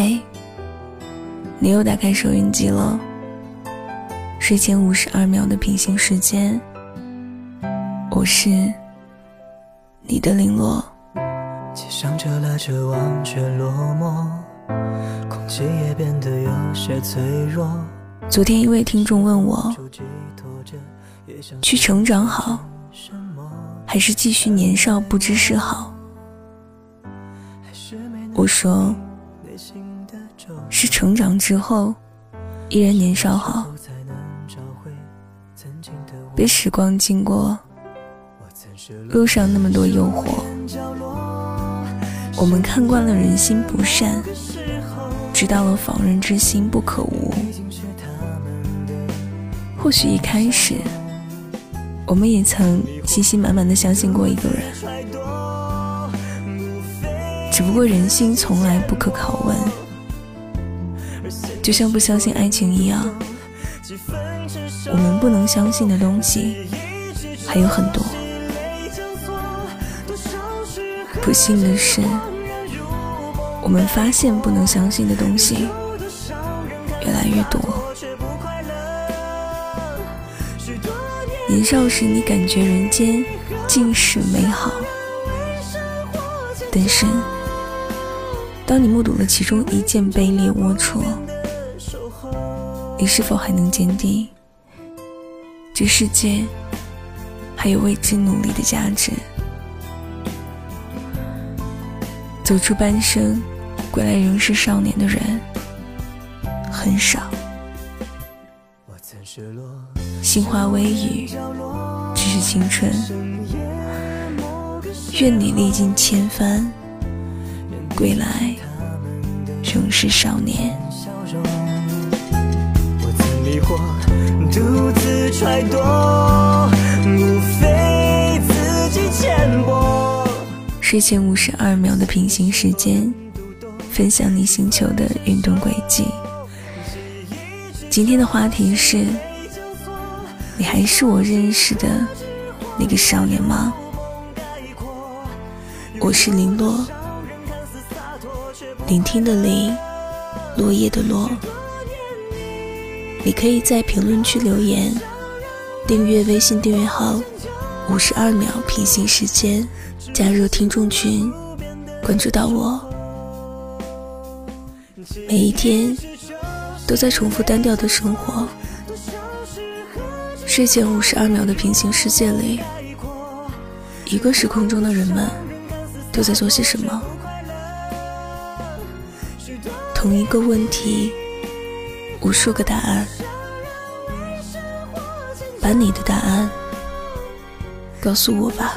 嘿，你又打开收音机了。睡前五十二秒的平行时间，我是你的零落。街上车往却落寞，空气也变得有些脆弱。昨天一位听众问我，去成长好，还是继续年少不知事好？我说，是成长之后依然年少好。别时光经过，路上那么多诱惑，我们看惯了人心不善，知道了防人之心不可无。或许一开始，我们也曾信心满满的相信过一个人。只不过人心从来不可拷问，就像不相信爱情一样，我们不能相信的东西还有很多。不幸的是，我们发现不能相信的东西越来越多。年少时，你感觉人间尽是美好，但是。当你目睹了其中一件卑劣龌龊，你是否还能坚定这世界还有为之努力的价值？走出半生，归来仍是少年的人很少。心花微雨，只是青春。愿你历尽千帆。归来仍是少年。睡前五十二秒的平行时间，分享你星球的运动轨迹。今天的话题是：你还是我认识的那个少年吗？我是林洛。聆听的聆，落叶的落。你可以在评论区留言，订阅微信订阅号，五十二秒平行时间，加入听众群，关注到我。每一天都在重复单调的生活，睡前五十二秒的平行世界里，一个时空中的人们都在做些什么？同一个问题，无数个答案，把你的答案告诉我吧。